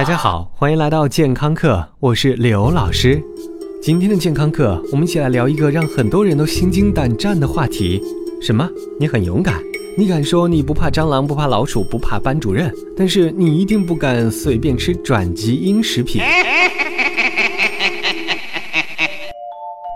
大家好，欢迎来到健康课，我是刘老师。今天的健康课，我们一起来聊一个让很多人都心惊胆战的话题。什么？你很勇敢？你敢说你不怕蟑螂、不怕老鼠、不怕班主任？但是你一定不敢随便吃转基因食品。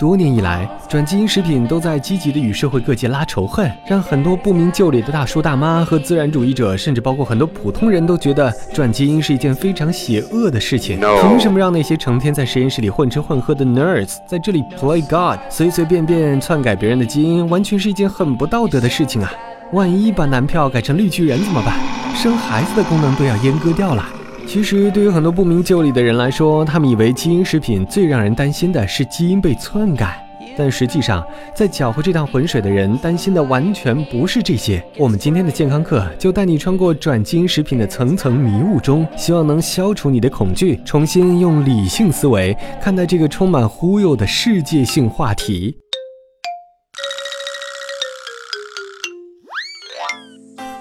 多年以来，转基因食品都在积极的与社会各界拉仇恨，让很多不明就里的大叔大妈和自然主义者，甚至包括很多普通人都觉得转基因是一件非常邪恶的事情。凭什么让那些成天在实验室里混吃混喝的 nerds 在这里 play god，随随便便篡改别人的基因，完全是一件很不道德的事情啊！万一把男票改成绿巨人怎么办？生孩子的功能都要阉割掉了。其实，对于很多不明就里的人来说，他们以为基因食品最让人担心的是基因被篡改，但实际上，在搅和这趟浑水的人担心的完全不是这些。我们今天的健康课就带你穿过转基因食品的层层迷雾中，希望能消除你的恐惧，重新用理性思维看待这个充满忽悠的世界性话题。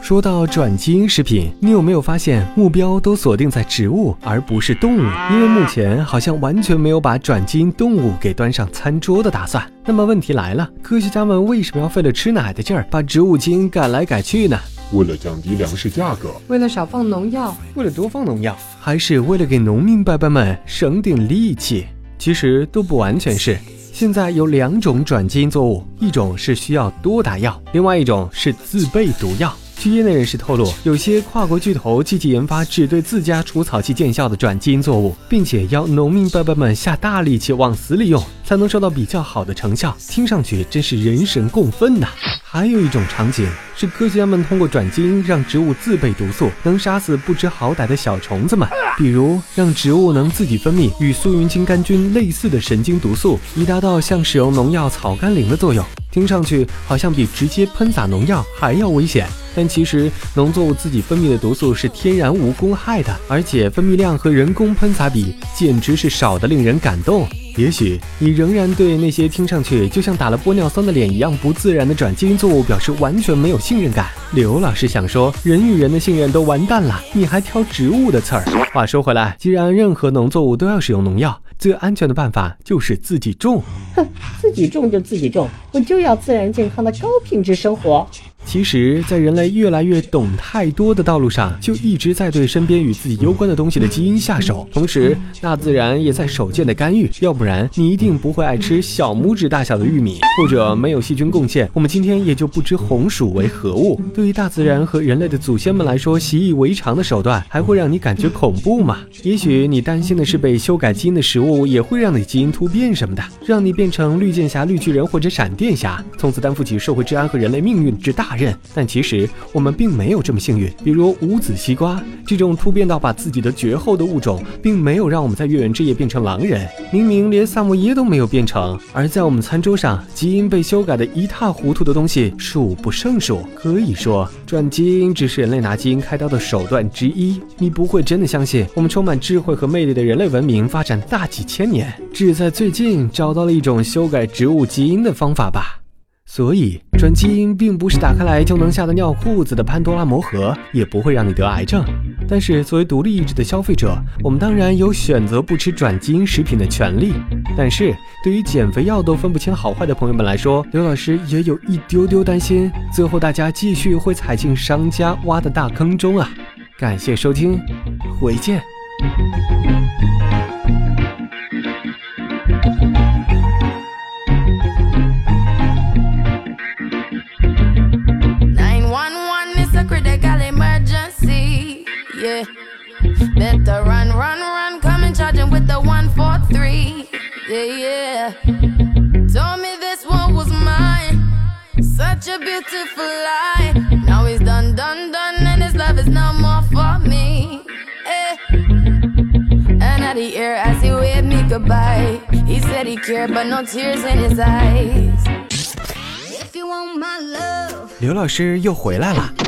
说到转基因食品，你有没有发现目标都锁定在植物而不是动物？因为目前好像完全没有把转基因动物给端上餐桌的打算。那么问题来了，科学家们为什么要费了吃奶的劲儿把植物基因改来改去呢？为了降低粮食价格，为了少放农药，为了多放农药，还是为了给农民伯伯们省点力气？其实都不完全是。现在有两种转基因作物，一种是需要多打药，另外一种是自备毒药。据业内人士透露，有些跨国巨头积极研发只对自家除草剂见效的转基因作物，并且要农民伯伯们下大力气往死里用，才能收到比较好的成效。听上去真是人神共愤呐！还有一种场景是科学家们通过转基因让植物自备毒素，能杀死不知好歹的小虫子们，比如让植物能自己分泌与苏云金杆菌类似的神经毒素，以达到像使用农药草甘膦的作用。听上去好像比直接喷洒农药还要危险，但其实农作物自己分泌的毒素是天然无公害的，而且分泌量和人工喷洒比简直是少得令人感动。也许你仍然对那些听上去就像打了玻尿酸的脸一样不自然的转基因作物表示完全没有信任感。刘老师想说，人与人的信任都完蛋了，你还挑植物的刺儿？话说回来，既然任何农作物都要使用农药，最安全的办法就是自己种。哼，自己种就自己种，我就要自然健康的高品质生活。其实，在人类越来越懂太多的道路上，就一直在对身边与自己攸关的东西的基因下手，同时大自然也在手贱的干预。要不然，你一定不会爱吃小拇指大小的玉米，或者没有细菌贡献，我们今天也就不知红薯为何物。对于大自然和人类的祖先们来说，习以为常的手段，还会让你感觉恐怖吗？也许你担心的是被修改基因的食物也会让你基因突变什么的，让你变成绿箭侠、绿巨人或者闪电侠，从此担负起社会治安和人类命运之大。但其实我们并没有这么幸运，比如无籽西瓜这种突变到把自己的绝后的物种，并没有让我们在月圆之夜变成狼人，明明连萨摩耶都没有变成。而在我们餐桌上，基因被修改的一塌糊涂的东西数不胜数。可以说，转基因只是人类拿基因开刀的手段之一。你不会真的相信，我们充满智慧和魅力的人类文明发展大几千年，只在最近找到了一种修改植物基因的方法吧？所以，转基因并不是打开来就能吓得尿裤子的潘多拉魔盒，也不会让你得癌症。但是，作为独立意志的消费者，我们当然有选择不吃转基因食品的权利。但是，对于减肥药都分不清好坏的朋友们来说，刘老师也有一丢丢担心，最后大家继续会踩进商家挖的大坑中啊！感谢收听，回见。Better run, run, run, coming charging with the 143. Yeah, yeah. Told me this one was mine. Such a beautiful lie. Now he's done, done, done, and his love is no more for me. Eh. And at the air as he waved me goodbye. He said he cared, but no tears in his eyes. If you want my love. 刘老师又回来了。